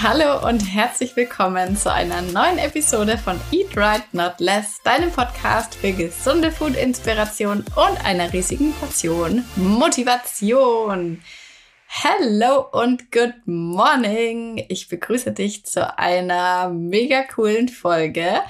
Hallo und herzlich willkommen zu einer neuen Episode von Eat Right Not Less, deinem Podcast für gesunde Food-Inspiration und einer riesigen Portion Motivation. Hello und good morning! Ich begrüße dich zu einer mega coolen Folge.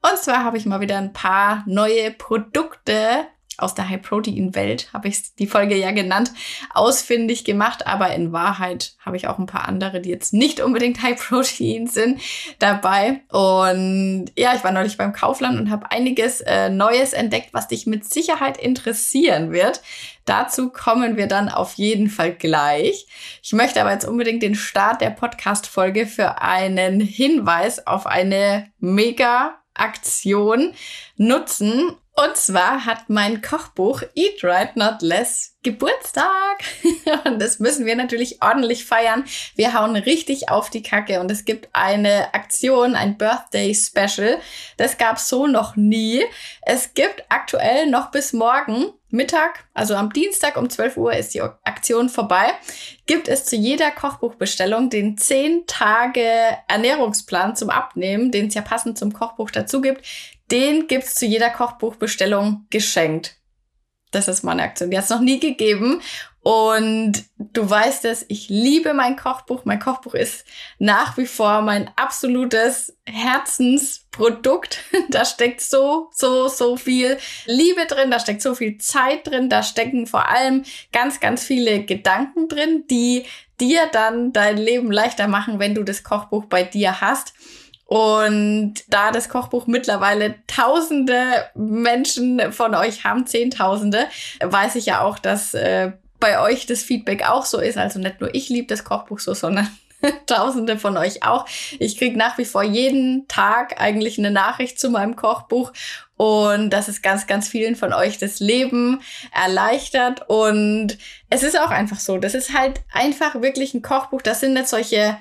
Und zwar habe ich mal wieder ein paar neue Produkte aus der High-Protein-Welt, habe ich die Folge ja genannt, ausfindig gemacht. Aber in Wahrheit habe ich auch ein paar andere, die jetzt nicht unbedingt High-Protein sind, dabei. Und ja, ich war neulich beim Kaufland und habe einiges äh, Neues entdeckt, was dich mit Sicherheit interessieren wird. Dazu kommen wir dann auf jeden Fall gleich. Ich möchte aber jetzt unbedingt den Start der Podcast-Folge für einen Hinweis auf eine mega Aktion nutzen. Und zwar hat mein Kochbuch Eat Right Not Less Geburtstag. und das müssen wir natürlich ordentlich feiern. Wir hauen richtig auf die Kacke und es gibt eine Aktion, ein Birthday Special. Das gab's so noch nie. Es gibt aktuell noch bis morgen Mittag, also am Dienstag um 12 Uhr ist die Aktion vorbei, gibt es zu jeder Kochbuchbestellung den 10 Tage Ernährungsplan zum Abnehmen, den es ja passend zum Kochbuch dazu gibt. Den gibt's zu jeder Kochbuchbestellung geschenkt. Das ist meine Aktion. Die hat es noch nie gegeben. Und du weißt es, ich liebe mein Kochbuch. Mein Kochbuch ist nach wie vor mein absolutes Herzensprodukt. Da steckt so, so, so viel Liebe drin, da steckt so viel Zeit drin, da stecken vor allem ganz, ganz viele Gedanken drin, die dir dann dein Leben leichter machen, wenn du das Kochbuch bei dir hast. Und da das Kochbuch mittlerweile tausende Menschen von euch haben, Zehntausende, weiß ich ja auch, dass äh, bei euch das Feedback auch so ist. Also nicht nur ich liebe das Kochbuch so, sondern Tausende von euch auch. Ich kriege nach wie vor jeden Tag eigentlich eine Nachricht zu meinem Kochbuch und dass es ganz, ganz vielen von euch das Leben erleichtert. Und es ist auch einfach so. Das ist halt einfach wirklich ein Kochbuch. Das sind nicht solche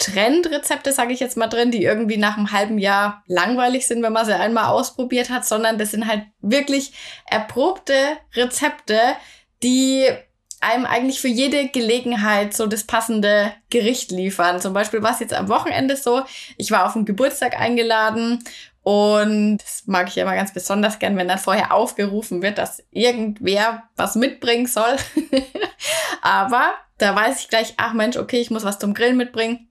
Trendrezepte, sage ich jetzt mal drin, die irgendwie nach einem halben Jahr langweilig sind, wenn man sie einmal ausprobiert hat, sondern das sind halt wirklich erprobte Rezepte, die einem eigentlich für jede Gelegenheit so das passende Gericht liefern. Zum Beispiel war es jetzt am Wochenende so, ich war auf einen Geburtstag eingeladen und das mag ich ja immer ganz besonders gern, wenn dann vorher aufgerufen wird, dass irgendwer was mitbringen soll. Aber da weiß ich gleich, ach Mensch, okay, ich muss was zum Grillen mitbringen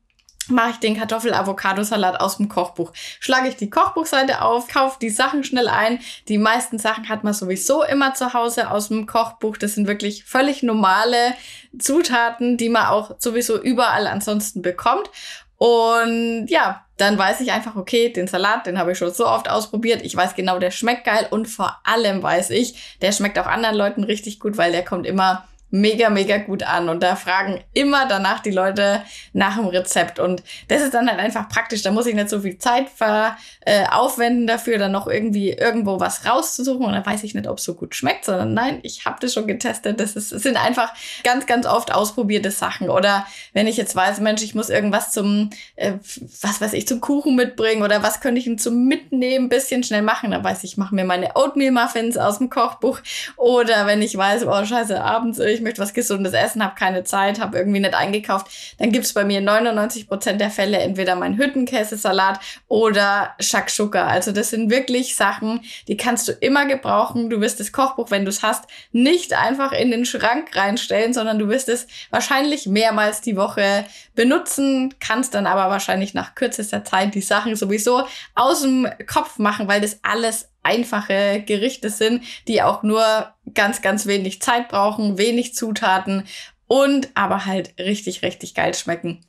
mache ich den Kartoffel-Avocado-Salat aus dem Kochbuch. Schlage ich die Kochbuchseite auf, kaufe die Sachen schnell ein. Die meisten Sachen hat man sowieso immer zu Hause aus dem Kochbuch. Das sind wirklich völlig normale Zutaten, die man auch sowieso überall ansonsten bekommt. Und ja, dann weiß ich einfach, okay, den Salat, den habe ich schon so oft ausprobiert. Ich weiß genau, der schmeckt geil und vor allem weiß ich, der schmeckt auch anderen Leuten richtig gut, weil der kommt immer mega, mega gut an. Und da fragen immer danach die Leute nach dem Rezept. Und das ist dann halt einfach praktisch. Da muss ich nicht so viel Zeit ver, äh, aufwenden dafür, dann noch irgendwie irgendwo was rauszusuchen. Und dann weiß ich nicht, ob es so gut schmeckt, sondern nein, ich habe das schon getestet. Das, ist, das sind einfach ganz, ganz oft ausprobierte Sachen. Oder wenn ich jetzt weiß, Mensch, ich muss irgendwas zum, äh, was weiß ich, zum Kuchen mitbringen oder was könnte ich denn zum Mitnehmen bisschen schnell machen, dann weiß ich, ich mache mir meine Oatmeal-Muffins aus dem Kochbuch. Oder wenn ich weiß, oh scheiße, abends, ich ich möchte was Gesundes essen, habe keine Zeit, habe irgendwie nicht eingekauft, dann gibt's bei mir 99 Prozent der Fälle entweder mein Hüttenkäsesalat oder Shakshuka. Also das sind wirklich Sachen, die kannst du immer gebrauchen. Du wirst das Kochbuch, wenn du es hast, nicht einfach in den Schrank reinstellen, sondern du wirst es wahrscheinlich mehrmals die Woche benutzen, kannst dann aber wahrscheinlich nach kürzester Zeit die Sachen sowieso aus dem Kopf machen, weil das alles einfache Gerichte sind, die auch nur ganz, ganz wenig Zeit brauchen, wenig Zutaten und aber halt richtig, richtig geil schmecken.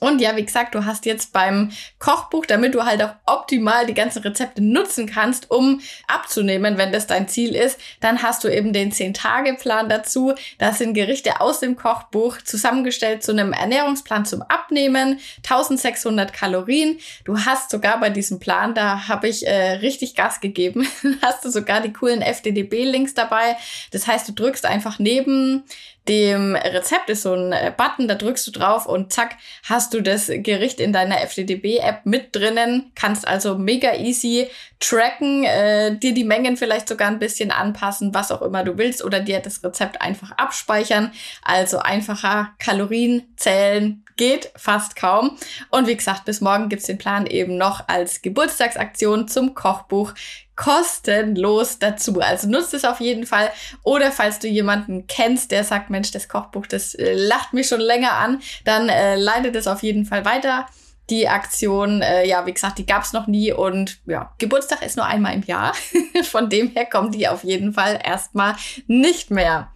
Und ja, wie gesagt, du hast jetzt beim Kochbuch, damit du halt auch optimal die ganzen Rezepte nutzen kannst, um abzunehmen, wenn das dein Ziel ist, dann hast du eben den 10-Tage-Plan dazu. Das sind Gerichte aus dem Kochbuch zusammengestellt zu einem Ernährungsplan zum Abnehmen, 1600 Kalorien. Du hast sogar bei diesem Plan, da habe ich äh, richtig Gas gegeben, hast du sogar die coolen FDDB-Links dabei. Das heißt, du drückst einfach neben dem Rezept ist so ein äh, Button, da drückst du drauf und zack, hast du das Gericht in deiner FDDB-App mit drinnen, kannst also mega easy tracken, äh, dir die Mengen vielleicht sogar ein bisschen anpassen, was auch immer du willst oder dir das Rezept einfach abspeichern. Also einfacher Kalorien zählen, geht fast kaum. Und wie gesagt, bis morgen gibt's den Plan eben noch als Geburtstagsaktion zum Kochbuch kostenlos dazu. Also nutzt es auf jeden Fall. Oder falls du jemanden kennst, der sagt, Mensch, das Kochbuch, das äh, lacht mich schon länger an, dann äh, leitet es auf jeden Fall weiter. Die Aktion, äh, ja, wie gesagt, die gab's noch nie und ja, Geburtstag ist nur einmal im Jahr. Von dem her kommt die auf jeden Fall erstmal nicht mehr.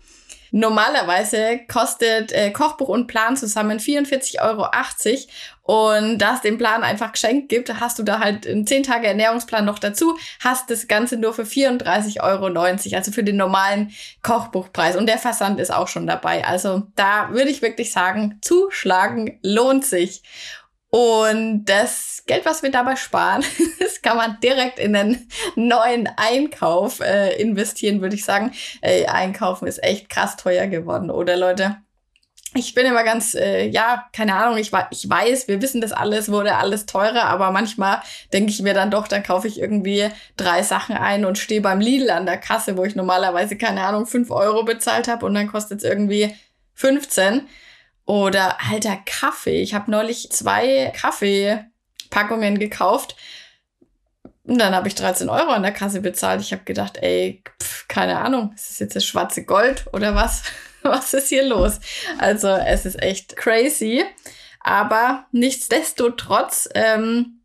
Normalerweise kostet äh, Kochbuch und Plan zusammen 44,80 Euro. Und da es den Plan einfach geschenkt gibt, hast du da halt einen 10 Tage Ernährungsplan noch dazu, hast das Ganze nur für 34,90 Euro, also für den normalen Kochbuchpreis. Und der Versand ist auch schon dabei. Also da würde ich wirklich sagen, zuschlagen lohnt sich. Und das Geld, was wir dabei sparen, das kann man direkt in einen neuen Einkauf äh, investieren, würde ich sagen. Äh, Einkaufen ist echt krass teuer geworden, oder Leute? Ich bin immer ganz, äh, ja, keine Ahnung, ich, ich weiß, wir wissen das alles, wurde alles teurer, aber manchmal denke ich mir dann doch, dann kaufe ich irgendwie drei Sachen ein und stehe beim Lidl an der Kasse, wo ich normalerweise, keine Ahnung, fünf Euro bezahlt habe und dann kostet es irgendwie 15. Oder alter Kaffee. Ich habe neulich zwei Kaffeepackungen gekauft. Und dann habe ich 13 Euro an der Kasse bezahlt. Ich habe gedacht, ey, pf, keine Ahnung, ist das jetzt das schwarze Gold oder was? was ist hier los? Also es ist echt crazy. Aber nichtsdestotrotz ähm,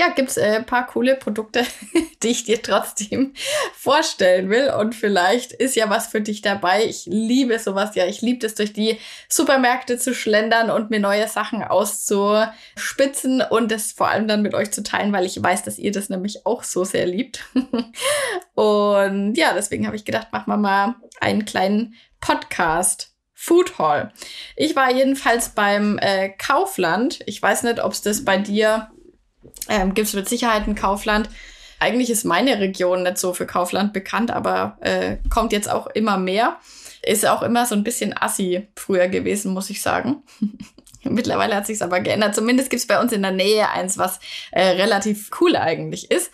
ja, gibt's äh, paar coole Produkte, die ich dir trotzdem vorstellen will. Und vielleicht ist ja was für dich dabei. Ich liebe sowas ja. Ich liebe es, durch die Supermärkte zu schlendern und mir neue Sachen auszuspitzen und das vor allem dann mit euch zu teilen, weil ich weiß, dass ihr das nämlich auch so sehr liebt. und ja, deswegen habe ich gedacht, machen wir mal einen kleinen Podcast. Food Hall. Ich war jedenfalls beim äh, Kaufland. Ich weiß nicht, ob es das bei dir ähm, Gibt es mit Sicherheit ein Kaufland. Eigentlich ist meine Region nicht so für Kaufland bekannt, aber äh, kommt jetzt auch immer mehr. Ist auch immer so ein bisschen assi früher gewesen, muss ich sagen. Mittlerweile hat sich's aber geändert. Zumindest gibt's bei uns in der Nähe eins, was äh, relativ cool eigentlich ist.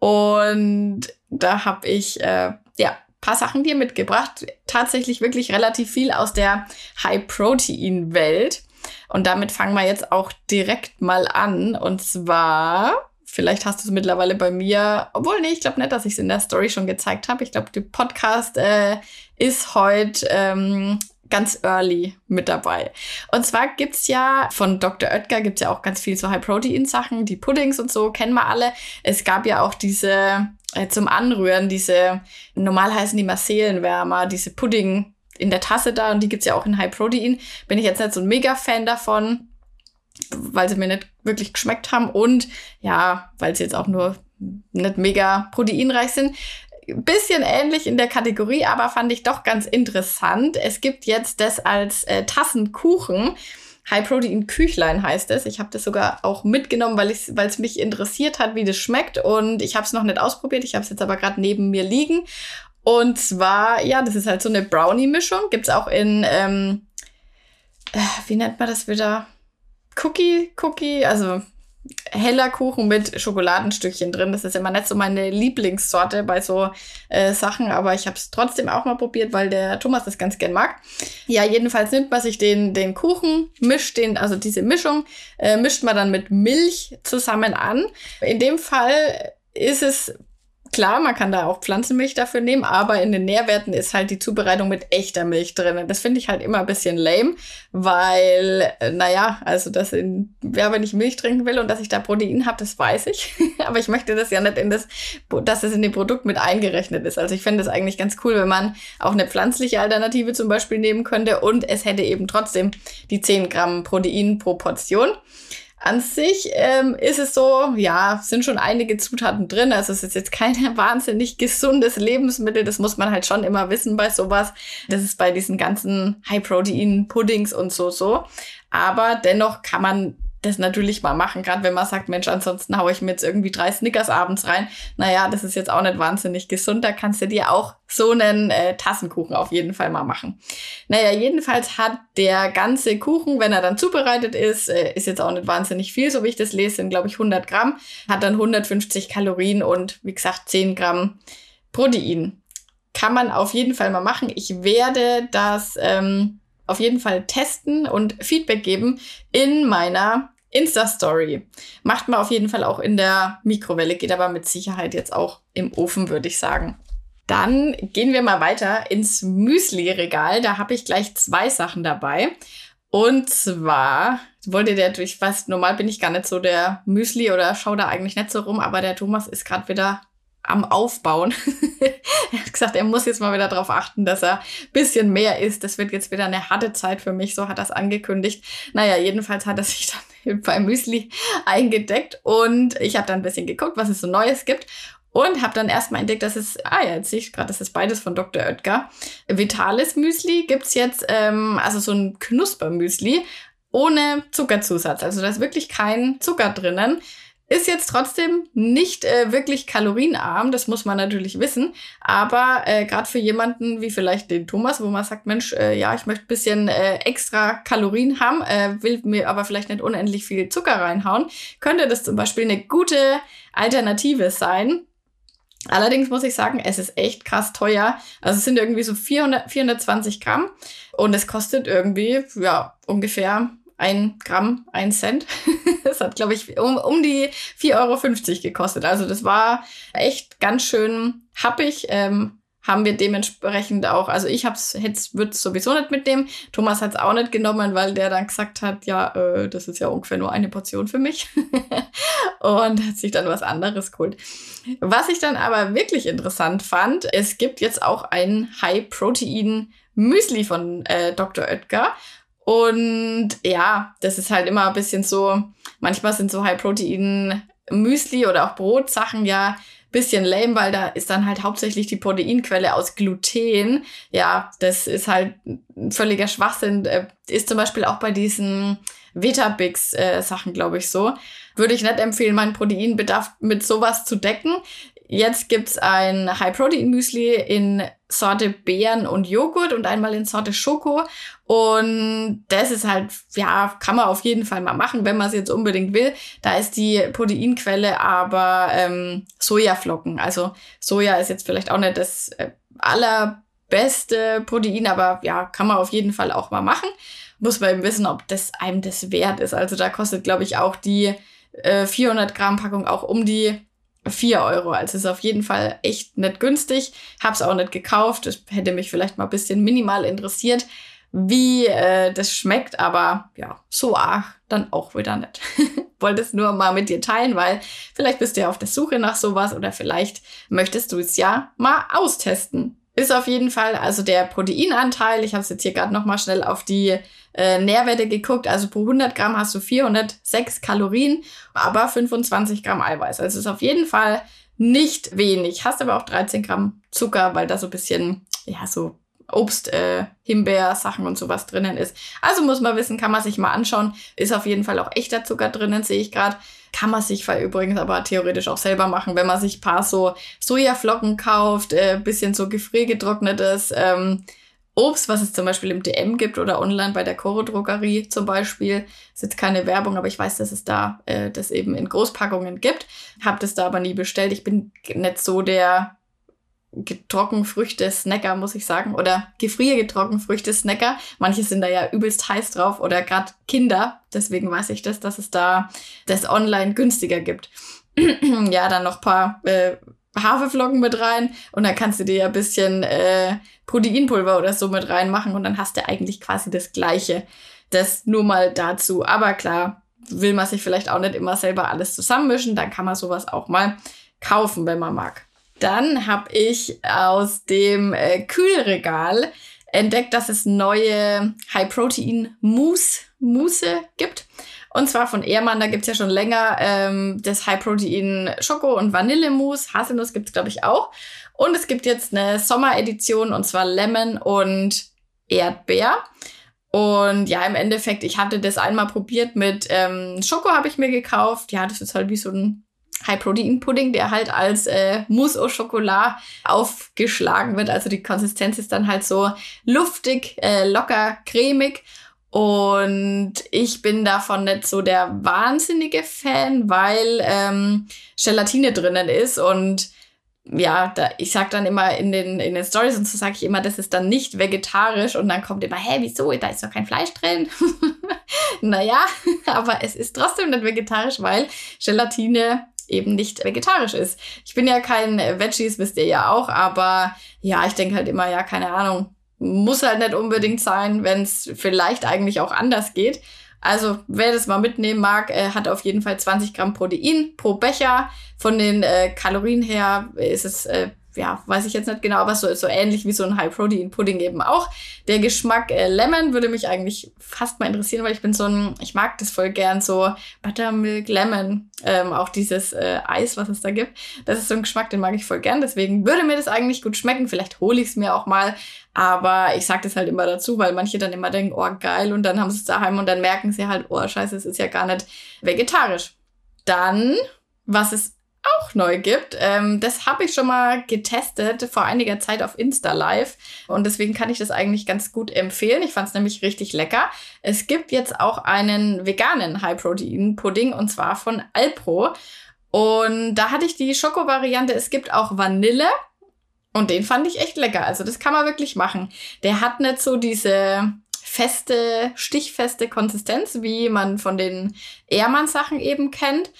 Und da habe ich äh, ja paar Sachen dir mitgebracht. Tatsächlich wirklich relativ viel aus der High-Protein-Welt. Und damit fangen wir jetzt auch direkt mal an. Und zwar, vielleicht hast du es mittlerweile bei mir, obwohl, nee, ich glaube nicht, dass ich es in der Story schon gezeigt habe. Ich glaube, der Podcast äh, ist heute ähm, ganz early mit dabei. Und zwar gibt's ja von Dr. Oetker gibt's ja auch ganz viel so High-Protein-Sachen, die Puddings und so, kennen wir alle. Es gab ja auch diese äh, zum Anrühren, diese, normal heißen die Marselenwärmer, diese Pudding- in der Tasse da und die gibt's ja auch in High Protein. Bin ich jetzt nicht so ein Mega-Fan davon, weil sie mir nicht wirklich geschmeckt haben und ja, weil sie jetzt auch nur nicht mega proteinreich sind. Bisschen ähnlich in der Kategorie, aber fand ich doch ganz interessant. Es gibt jetzt das als äh, Tassenkuchen. High Protein Küchlein heißt es. Ich habe das sogar auch mitgenommen, weil es mich interessiert hat, wie das schmeckt. Und ich habe es noch nicht ausprobiert. Ich habe es jetzt aber gerade neben mir liegen. Und zwar, ja, das ist halt so eine Brownie-Mischung. Gibt's auch in, ähm, äh, wie nennt man das wieder? Cookie, Cookie, also heller Kuchen mit Schokoladenstückchen drin. Das ist immer nicht so meine Lieblingssorte bei so äh, Sachen, aber ich habe es trotzdem auch mal probiert, weil der Thomas das ganz gern mag. Ja, jedenfalls nimmt man sich den, den Kuchen, mischt den, also diese Mischung, äh, mischt man dann mit Milch zusammen an. In dem Fall ist es Klar, man kann da auch Pflanzenmilch dafür nehmen, aber in den Nährwerten ist halt die Zubereitung mit echter Milch drin. Das finde ich halt immer ein bisschen lame, weil, äh, naja, also dass in, wer wenn ich Milch trinken will und dass ich da Protein habe, das weiß ich. aber ich möchte das ja nicht in das, dass das in dem Produkt mit eingerechnet ist. Also ich finde das eigentlich ganz cool, wenn man auch eine pflanzliche Alternative zum Beispiel nehmen könnte und es hätte eben trotzdem die 10 Gramm Protein pro Portion. An sich ähm, ist es so, ja, sind schon einige Zutaten drin. Also es ist jetzt kein wahnsinnig gesundes Lebensmittel. Das muss man halt schon immer wissen bei sowas. Das ist bei diesen ganzen High-Protein-Puddings und so so. Aber dennoch kann man das natürlich mal machen, gerade wenn man sagt, Mensch, ansonsten haue ich mir jetzt irgendwie drei Snickers abends rein. Naja, das ist jetzt auch nicht wahnsinnig gesund. Da kannst du dir auch so einen äh, Tassenkuchen auf jeden Fall mal machen. Naja, jedenfalls hat der ganze Kuchen, wenn er dann zubereitet ist, äh, ist jetzt auch nicht wahnsinnig viel, so wie ich das lese, sind glaube ich 100 Gramm, hat dann 150 Kalorien und wie gesagt 10 Gramm Protein. Kann man auf jeden Fall mal machen. Ich werde das ähm, auf jeden Fall testen und Feedback geben in meiner Insta-Story. Macht man auf jeden Fall auch in der Mikrowelle, geht aber mit Sicherheit jetzt auch im Ofen, würde ich sagen. Dann gehen wir mal weiter ins Müsli-Regal. Da habe ich gleich zwei Sachen dabei. Und zwar wollte der durch was, normal bin ich gar nicht so der Müsli oder schau da eigentlich nicht so rum, aber der Thomas ist gerade wieder am Aufbauen. er hat gesagt, er muss jetzt mal wieder darauf achten, dass er bisschen mehr isst. Das wird jetzt wieder eine harte Zeit für mich, so hat er es angekündigt. Naja, jedenfalls hat er sich dann beim Müsli eingedeckt und ich habe dann ein bisschen geguckt, was es so Neues gibt. Und habe dann erstmal entdeckt, dass es, ah ja, jetzt sehe ich gerade, das ist beides von Dr. Oetker. Vitalis Müsli gibt's jetzt, ähm, also so ein Knuspermüsli ohne Zuckerzusatz. Also da ist wirklich kein Zucker drinnen. Ist jetzt trotzdem nicht äh, wirklich kalorienarm, das muss man natürlich wissen. Aber äh, gerade für jemanden wie vielleicht den Thomas, wo man sagt, Mensch, äh, ja, ich möchte bisschen äh, extra Kalorien haben, äh, will mir aber vielleicht nicht unendlich viel Zucker reinhauen, könnte das zum Beispiel eine gute Alternative sein. Allerdings muss ich sagen, es ist echt krass teuer. Also es sind irgendwie so 400, 420 Gramm und es kostet irgendwie, ja, ungefähr ein Gramm, ein Cent. das hat, glaube ich, um, um die 4,50 Euro gekostet. Also das war echt ganz schön happig. Ähm, haben wir dementsprechend auch, also ich hab's, jetzt würde es sowieso nicht mitnehmen. Thomas hat es auch nicht genommen, weil der dann gesagt hat, ja, äh, das ist ja ungefähr nur eine Portion für mich. und hat sich dann was anderes geholt. Was ich dann aber wirklich interessant fand, es gibt jetzt auch ein High-Protein Müsli von äh, Dr. Oetker. Und ja, das ist halt immer ein bisschen so, manchmal sind so High-Protein-Müsli oder auch Brotsachen ja bisschen lame, weil da ist dann halt hauptsächlich die Proteinquelle aus Gluten. Ja, das ist halt ein völliger Schwachsinn. Äh, ist zum Beispiel auch bei diesen Vitabix-Sachen, äh, glaube ich, so. Würde ich nicht empfehlen, meinen Proteinbedarf mit sowas zu decken. Jetzt gibt's ein High-Protein-Müsli in Sorte Beeren und Joghurt und einmal in Sorte Schoko. Und das ist halt, ja, kann man auf jeden Fall mal machen, wenn man es jetzt unbedingt will. Da ist die Proteinquelle aber ähm, Sojaflocken. Also Soja ist jetzt vielleicht auch nicht das äh, allerbeste Protein, aber ja, kann man auf jeden Fall auch mal machen. Muss man eben wissen, ob das einem das wert ist. Also da kostet, glaube ich, auch die äh, 400 Gramm Packung auch um die 4 Euro. Also ist auf jeden Fall echt nicht günstig. Hab's auch nicht gekauft. Das hätte mich vielleicht mal ein bisschen minimal interessiert, wie äh, das schmeckt. Aber ja, so arg dann auch wieder nicht. Wollte es nur mal mit dir teilen, weil vielleicht bist du ja auf der Suche nach sowas oder vielleicht möchtest du es ja mal austesten. Ist auf jeden Fall also der Proteinanteil. Ich habe es jetzt hier gerade noch mal schnell auf die äh, Nährwerte geguckt. Also pro 100 Gramm hast du 406 Kalorien, aber 25 Gramm Eiweiß. Also ist auf jeden Fall nicht wenig. Hast aber auch 13 Gramm Zucker, weil da so ein bisschen, ja, so Obst, äh, Himbeer, Sachen und sowas drinnen ist. Also muss man wissen, kann man sich mal anschauen. Ist auf jeden Fall auch echter Zucker drinnen, sehe ich gerade. Kann man sich übrigens aber theoretisch auch selber machen, wenn man sich paar so Sojaflocken kauft, äh, bisschen so gefriergetrocknetes ähm, Obst, was es zum Beispiel im DM gibt oder online bei der Coro Drogerie zum Beispiel. Ist jetzt keine Werbung, aber ich weiß, dass es da äh, das eben in Großpackungen gibt. Hab das da aber nie bestellt. Ich bin nicht so der Getrockenfrüchte-Snacker, muss ich sagen. Oder Gefriergetrockenfrüchte-Snacker. Manche sind da ja übelst heiß drauf. Oder gerade Kinder. Deswegen weiß ich das, dass es da das online günstiger gibt. ja, dann noch paar äh, Haferflocken mit rein. Und dann kannst du dir ja ein bisschen äh, Proteinpulver oder so mit reinmachen. Und dann hast du eigentlich quasi das Gleiche. Das nur mal dazu. Aber klar, will man sich vielleicht auch nicht immer selber alles zusammenmischen. Dann kann man sowas auch mal kaufen, wenn man mag. Dann habe ich aus dem äh, Kühlregal entdeckt, dass es neue High-Protein-Mousse Mousse gibt. Und zwar von Ehrmann, da gibt's ja schon länger ähm, das High-Protein Schoko- und Vanillemousse. Haselnuss gibt's glaube ich, auch. Und es gibt jetzt eine Sommeredition und zwar Lemon und Erdbeer. Und ja, im Endeffekt, ich hatte das einmal probiert mit ähm, Schoko habe ich mir gekauft. Ja, das ist halt wie so ein High-Protein-Pudding, der halt als äh, Mousse au Chocolat aufgeschlagen wird. Also die Konsistenz ist dann halt so luftig, äh, locker, cremig. Und ich bin davon nicht so der wahnsinnige Fan, weil ähm, Gelatine drinnen ist und ja, da, ich sag dann immer in den, in den Stories und so sage ich immer, das ist dann nicht vegetarisch und dann kommt immer, hä, wieso, da ist doch kein Fleisch drin. naja, aber es ist trotzdem nicht vegetarisch, weil Gelatine eben nicht vegetarisch ist. Ich bin ja kein Veggies, wisst ihr ja auch, aber ja, ich denke halt immer, ja, keine Ahnung, muss halt nicht unbedingt sein, wenn es vielleicht eigentlich auch anders geht. Also wer das mal mitnehmen mag, äh, hat auf jeden Fall 20 Gramm Protein pro Becher. Von den äh, Kalorien her ist es äh, ja, weiß ich jetzt nicht genau, aber so, so ähnlich wie so ein High-Protein-Pudding eben auch. Der Geschmack äh, Lemon würde mich eigentlich fast mal interessieren, weil ich bin so ein, ich mag das voll gern, so Buttermilk Lemon, ähm, auch dieses äh, Eis, was es da gibt. Das ist so ein Geschmack, den mag ich voll gern, deswegen würde mir das eigentlich gut schmecken. Vielleicht hole ich es mir auch mal, aber ich sag das halt immer dazu, weil manche dann immer denken, oh geil, und dann haben sie es daheim und dann merken sie halt, oh scheiße, es ist ja gar nicht vegetarisch. Dann, was es auch neu gibt. Ähm, das habe ich schon mal getestet vor einiger Zeit auf Insta Live und deswegen kann ich das eigentlich ganz gut empfehlen. Ich fand es nämlich richtig lecker. Es gibt jetzt auch einen veganen High-Protein-Pudding und zwar von Alpro. Und da hatte ich die Schoko-Variante. Es gibt auch Vanille. Und den fand ich echt lecker. Also das kann man wirklich machen. Der hat nicht so diese feste, stichfeste Konsistenz, wie man von den Ehrmann-Sachen eben kennt.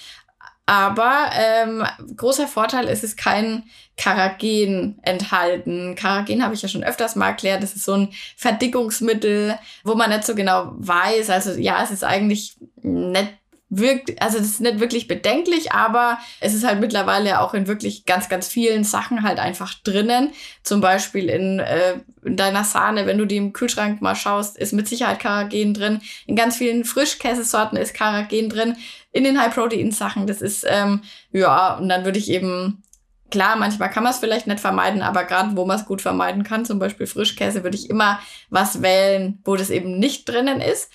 Aber ähm, großer Vorteil ist es kein Karagen enthalten. Karagen habe ich ja schon öfters mal erklärt. Das ist so ein Verdickungsmittel, wo man nicht so genau weiß. Also ja, es ist eigentlich nicht wirkt, also das ist nicht wirklich bedenklich, aber es ist halt mittlerweile auch in wirklich ganz, ganz vielen Sachen halt einfach drinnen. Zum Beispiel in, äh, in deiner Sahne, wenn du die im Kühlschrank mal schaust, ist mit Sicherheit Karagen drin. In ganz vielen Frischkäsesorten ist Karagen drin. In den High-Protein-Sachen, das ist, ähm, ja, und dann würde ich eben Klar, manchmal kann man es vielleicht nicht vermeiden, aber gerade wo man es gut vermeiden kann, zum Beispiel Frischkäse, würde ich immer was wählen, wo das eben nicht drinnen ist.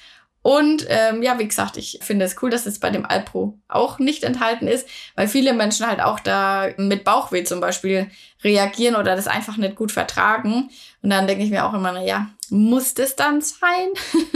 Und ähm, ja, wie gesagt, ich finde es cool, dass es bei dem Alpro auch nicht enthalten ist, weil viele Menschen halt auch da mit Bauchweh zum Beispiel reagieren oder das einfach nicht gut vertragen. Und dann denke ich mir auch immer, na ja, muss das dann sein?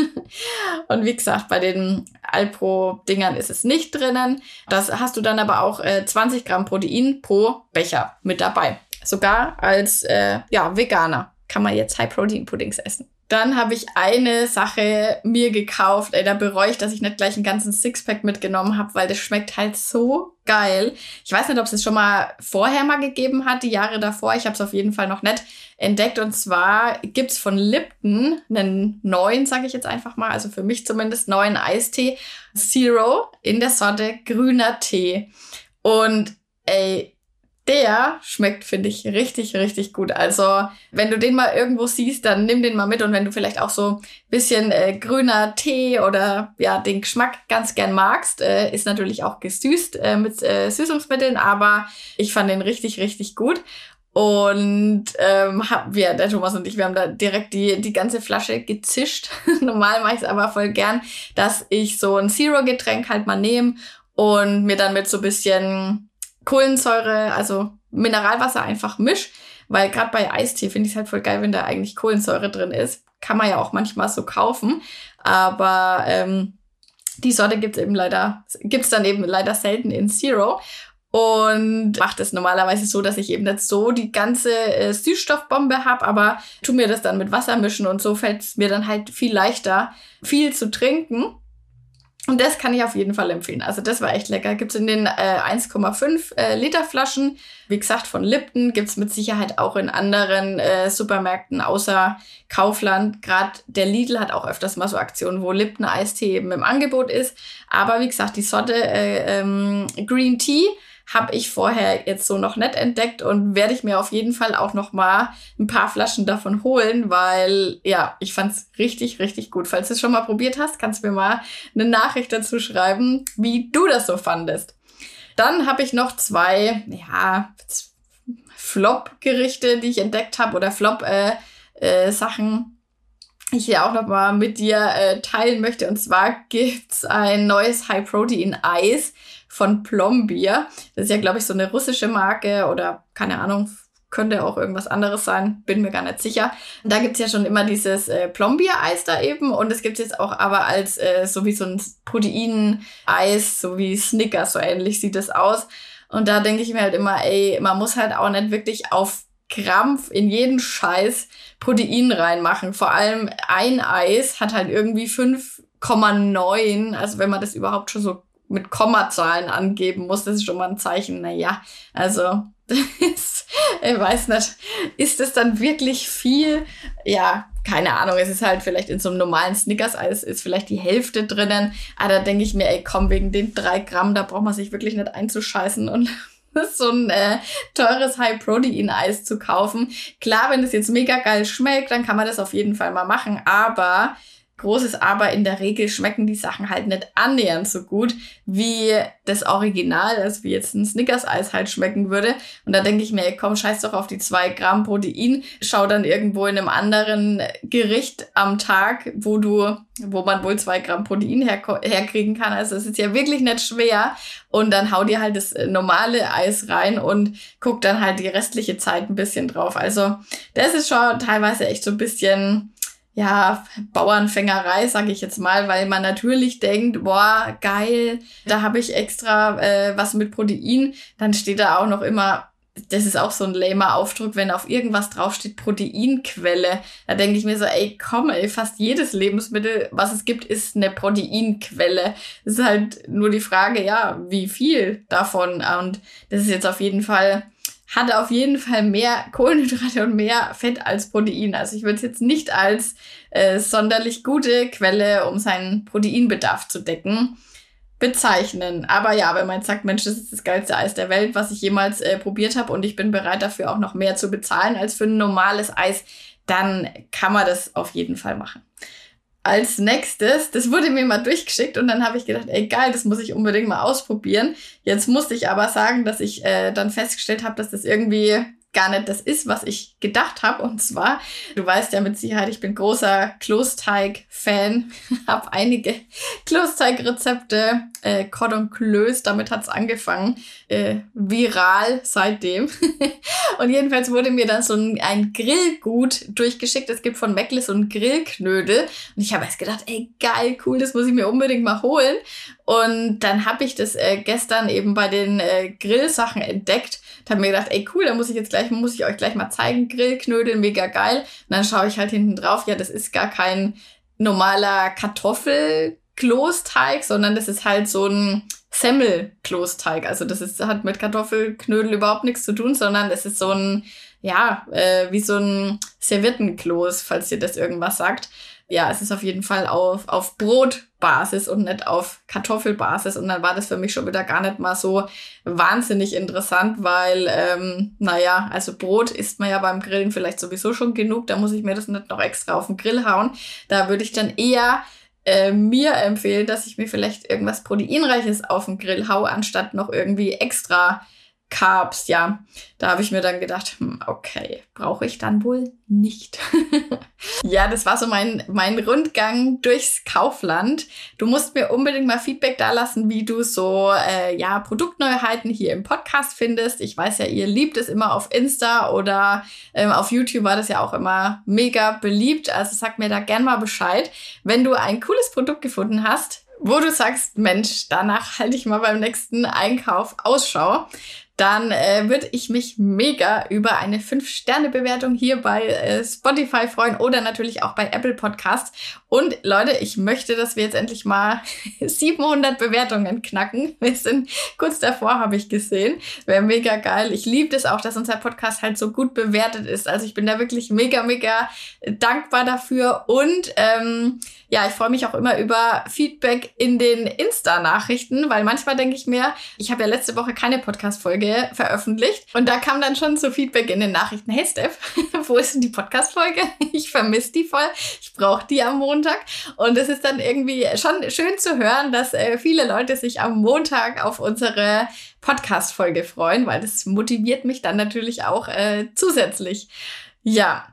und wie gesagt, bei den Alpro-Dingern ist es nicht drinnen. Das hast du dann aber auch äh, 20 Gramm Protein pro Becher mit dabei. Sogar als äh, ja, Veganer kann man jetzt High-Protein-Puddings essen. Dann habe ich eine Sache mir gekauft. Ey, da bereue ich, dass ich nicht gleich einen ganzen Sixpack mitgenommen habe, weil das schmeckt halt so geil. Ich weiß nicht, ob es es schon mal vorher mal gegeben hat, die Jahre davor. Ich habe es auf jeden Fall noch nicht entdeckt. Und zwar gibt's von Lipton einen neuen, sage ich jetzt einfach mal, also für mich zumindest neuen Eistee Zero in der Sorte grüner Tee. Und ey, der schmeckt, finde ich, richtig, richtig gut. Also, wenn du den mal irgendwo siehst, dann nimm den mal mit. Und wenn du vielleicht auch so bisschen äh, grüner Tee oder ja, den Geschmack ganz gern magst, äh, ist natürlich auch gesüßt äh, mit äh, Süßungsmitteln, aber ich fand den richtig, richtig gut. Und ähm, haben wir, der Thomas und ich, wir haben da direkt die, die ganze Flasche gezischt. Normal mache ich es aber voll gern, dass ich so ein Zero-Getränk halt mal nehme und mir dann mit so bisschen Kohlensäure, also Mineralwasser einfach misch, weil gerade bei Eistee finde ich es halt voll geil, wenn da eigentlich Kohlensäure drin ist. Kann man ja auch manchmal so kaufen, aber ähm, die Sorte gibt's eben leider, gibt's dann eben leider selten in Zero und mache das normalerweise so, dass ich eben nicht so die ganze äh, Süßstoffbombe habe, aber tu mir das dann mit Wasser mischen und so fällt es mir dann halt viel leichter, viel zu trinken. Und das kann ich auf jeden Fall empfehlen. Also das war echt lecker. Gibt's in den äh, 1,5 äh, Liter Flaschen. Wie gesagt, von Lipton gibt's mit Sicherheit auch in anderen äh, Supermärkten außer Kaufland. Gerade der Lidl hat auch öfters mal so Aktionen, wo Lipton Eistee eben im Angebot ist. Aber wie gesagt, die Sorte äh, ähm, Green Tea habe ich vorher jetzt so noch nicht entdeckt und werde ich mir auf jeden Fall auch noch mal ein paar Flaschen davon holen, weil ja, ich fand's richtig, richtig gut. Falls du es schon mal probiert hast, kannst du mir mal eine Nachricht dazu schreiben, wie du das so fandest. Dann habe ich noch zwei, ja, Flop-Gerichte, die ich entdeckt habe oder Flop-Sachen. Äh, äh, ich hier auch nochmal mit dir äh, teilen möchte. Und zwar gibt's ein neues High-Protein-Eis von Plombier. Das ist ja, glaube ich, so eine russische Marke oder keine Ahnung, könnte auch irgendwas anderes sein, bin mir gar nicht sicher. Da gibt's ja schon immer dieses äh, Plombier-Eis da eben und es gibt jetzt auch aber als äh, so wie so ein Protein-Eis, so wie Snickers, so ähnlich sieht das aus. Und da denke ich mir halt immer, ey, man muss halt auch nicht wirklich auf Krampf in jeden Scheiß Protein reinmachen. Vor allem ein Eis hat halt irgendwie 5,9. Also wenn man das überhaupt schon so mit Kommazahlen angeben muss, das ist schon mal ein Zeichen. Naja, also ist, ich weiß nicht, ist das dann wirklich viel? Ja, keine Ahnung, es ist halt vielleicht in so einem normalen Snickers-Eis ist vielleicht die Hälfte drinnen. Aber da denke ich mir, ey, komm, wegen den drei Gramm, da braucht man sich wirklich nicht einzuscheißen und so ein äh, teures High-Protein-Eis zu kaufen. Klar, wenn das jetzt mega geil schmeckt, dann kann man das auf jeden Fall mal machen, aber großes Aber, in der Regel schmecken die Sachen halt nicht annähernd so gut, wie das Original, also wie jetzt ein Snickers-Eis halt schmecken würde. Und da denke ich mir, komm, scheiß doch auf die zwei Gramm Protein, schau dann irgendwo in einem anderen Gericht am Tag, wo du, wo man wohl zwei Gramm Protein her herkriegen kann. Also es ist ja wirklich nicht schwer. Und dann hau dir halt das normale Eis rein und guck dann halt die restliche Zeit ein bisschen drauf. Also das ist schon teilweise echt so ein bisschen ja, Bauernfängerei, sage ich jetzt mal, weil man natürlich denkt, boah, geil, da habe ich extra äh, was mit Protein. Dann steht da auch noch immer, das ist auch so ein lamer Aufdruck, wenn auf irgendwas draufsteht Proteinquelle. Da denke ich mir so, ey, komm, ey, fast jedes Lebensmittel, was es gibt, ist eine Proteinquelle. Es ist halt nur die Frage, ja, wie viel davon? Und das ist jetzt auf jeden Fall hat auf jeden Fall mehr Kohlenhydrate und mehr Fett als Protein. Also ich würde es jetzt nicht als äh, sonderlich gute Quelle, um seinen Proteinbedarf zu decken, bezeichnen. Aber ja, wenn man sagt, Mensch, das ist das geilste Eis der Welt, was ich jemals äh, probiert habe und ich bin bereit dafür auch noch mehr zu bezahlen als für ein normales Eis, dann kann man das auf jeden Fall machen als nächstes, das wurde mir mal durchgeschickt und dann habe ich gedacht, ey geil, das muss ich unbedingt mal ausprobieren. Jetzt musste ich aber sagen, dass ich äh, dann festgestellt habe, dass das irgendwie gar nicht das ist, was ich gedacht habe. Und zwar, du weißt ja mit Sicherheit, ich bin großer Klosteig-Fan, habe einige Klosteig-Rezepte, äh, Cordon Kleus, damit hat's angefangen, äh, viral seitdem. und jedenfalls wurde mir dann so ein, ein Grillgut durchgeschickt. Es gibt von Meckle so ein Grillknödel. Und ich habe erst gedacht, ey geil, cool, das muss ich mir unbedingt mal holen. Und dann habe ich das äh, gestern eben bei den äh, Grillsachen entdeckt und habe mir gedacht, ey cool, da muss ich jetzt gleich, muss ich euch gleich mal zeigen, Grillknödel, mega geil. Und dann schaue ich halt hinten drauf, ja, das ist gar kein normaler Kartoffelklosteig, sondern das ist halt so ein Semmelklosteig. Also das ist, hat mit Kartoffelknödel überhaupt nichts zu tun, sondern es ist so ein, ja, äh, wie so ein Serviettenkloß, falls ihr das irgendwas sagt ja, es ist auf jeden Fall auf, auf Brotbasis und nicht auf Kartoffelbasis. Und dann war das für mich schon wieder gar nicht mal so wahnsinnig interessant, weil, ähm, naja, also Brot isst man ja beim Grillen vielleicht sowieso schon genug. Da muss ich mir das nicht noch extra auf den Grill hauen. Da würde ich dann eher äh, mir empfehlen, dass ich mir vielleicht irgendwas Proteinreiches auf den Grill hau, anstatt noch irgendwie extra Carbs, ja. Da habe ich mir dann gedacht, hm, okay, brauche ich dann wohl nicht. ja, das war so mein, mein Rundgang durchs Kaufland. Du musst mir unbedingt mal Feedback da lassen, wie du so äh, ja, Produktneuheiten hier im Podcast findest. Ich weiß ja, ihr liebt es immer auf Insta oder ähm, auf YouTube war das ja auch immer mega beliebt. Also sag mir da gern mal Bescheid. Wenn du ein cooles Produkt gefunden hast, wo du sagst, Mensch, danach halte ich mal beim nächsten Einkauf Ausschau, dann äh, würde ich mich mega über eine 5-Sterne-Bewertung hier bei äh, Spotify freuen oder natürlich auch bei Apple Podcasts. Und Leute, ich möchte, dass wir jetzt endlich mal 700 Bewertungen knacken. Wir sind kurz davor, habe ich gesehen. Wäre mega geil. Ich liebe es das auch, dass unser Podcast halt so gut bewertet ist. Also ich bin da wirklich mega, mega dankbar dafür. Und ähm, ja, ich freue mich auch immer über Feedback in den Insta-Nachrichten, weil manchmal denke ich mir, ich habe ja letzte Woche keine Podcast-Folge veröffentlicht. Und da kam dann schon so Feedback in den Nachrichten, hey Steph, wo ist denn die Podcast-Folge? Ich vermisse die voll, ich brauche die am Montag. Und es ist dann irgendwie schon schön zu hören, dass äh, viele Leute sich am Montag auf unsere Podcast-Folge freuen, weil das motiviert mich dann natürlich auch äh, zusätzlich. Ja,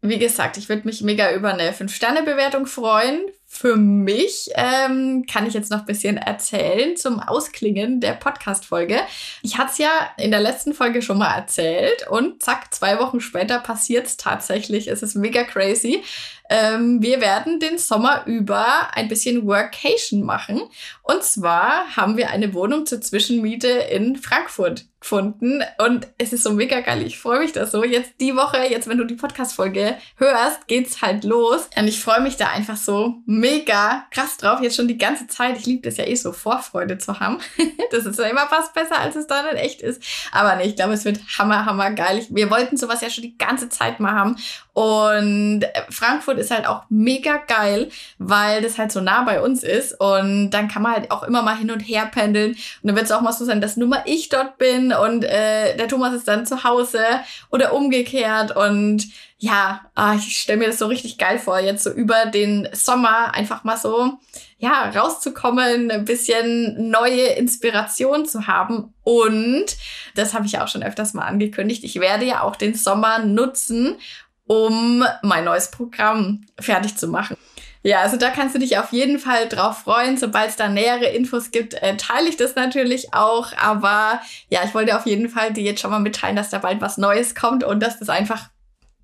Wie gesagt, ich würde mich mega über eine 5-Sterne-Bewertung freuen für mich ähm, kann ich jetzt noch ein bisschen erzählen zum Ausklingen der Podcast-Folge. Ich hatte es ja in der letzten Folge schon mal erzählt und zack, zwei Wochen später passiert es tatsächlich. Es ist mega crazy. Ähm, wir werden den Sommer über ein bisschen Workation machen. Und zwar haben wir eine Wohnung zur Zwischenmiete in Frankfurt gefunden. Und es ist so mega geil. Ich freue mich da so. Jetzt die Woche, jetzt wenn du die Podcast-Folge hörst, geht's halt los. Und ich freue mich da einfach so mega krass drauf. Jetzt schon die ganze Zeit. Ich liebe das ja eh so, Vorfreude zu haben. das ist ja immer fast besser, als es dann in echt ist. Aber nee, ich glaube, es wird hammer, hammer geil. Ich, wir wollten sowas ja schon die ganze Zeit mal haben. Und Frankfurt ist halt auch mega geil, weil das halt so nah bei uns ist. Und dann kann man halt auch immer mal hin und her pendeln. Und dann wird es auch mal so sein, dass nur mal ich dort bin und äh, der Thomas ist dann zu Hause oder umgekehrt. Und ja, ah, ich stelle mir das so richtig geil vor, jetzt so über den Sommer einfach mal so, ja, rauszukommen, ein bisschen neue Inspiration zu haben. Und das habe ich auch schon öfters mal angekündigt. Ich werde ja auch den Sommer nutzen, um mein neues Programm fertig zu machen. Ja, also da kannst du dich auf jeden Fall drauf freuen. Sobald es da nähere Infos gibt, äh, teile ich das natürlich auch. Aber ja, ich wollte auf jeden Fall dir jetzt schon mal mitteilen, dass da bald was Neues kommt und dass das einfach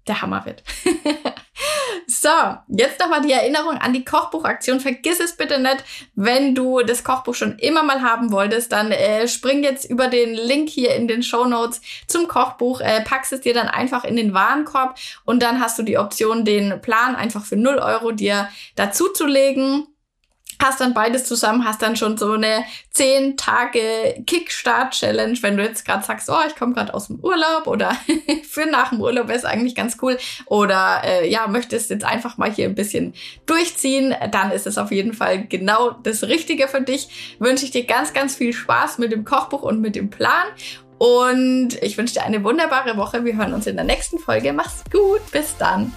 der Hammer wird. so, jetzt nochmal die Erinnerung an die Kochbuchaktion. Vergiss es bitte nicht, wenn du das Kochbuch schon immer mal haben wolltest, dann äh, spring jetzt über den Link hier in den Show Notes zum Kochbuch, äh, packst es dir dann einfach in den Warenkorb und dann hast du die Option, den Plan einfach für 0 Euro dir dazuzulegen hast dann beides zusammen, hast dann schon so eine 10 Tage Kickstart-Challenge, wenn du jetzt gerade sagst, oh, ich komme gerade aus dem Urlaub oder für nach dem Urlaub ist eigentlich ganz cool oder äh, ja, möchtest jetzt einfach mal hier ein bisschen durchziehen, dann ist es auf jeden Fall genau das Richtige für dich. Wünsche ich dir ganz, ganz viel Spaß mit dem Kochbuch und mit dem Plan und ich wünsche dir eine wunderbare Woche. Wir hören uns in der nächsten Folge. Mach's gut. Bis dann.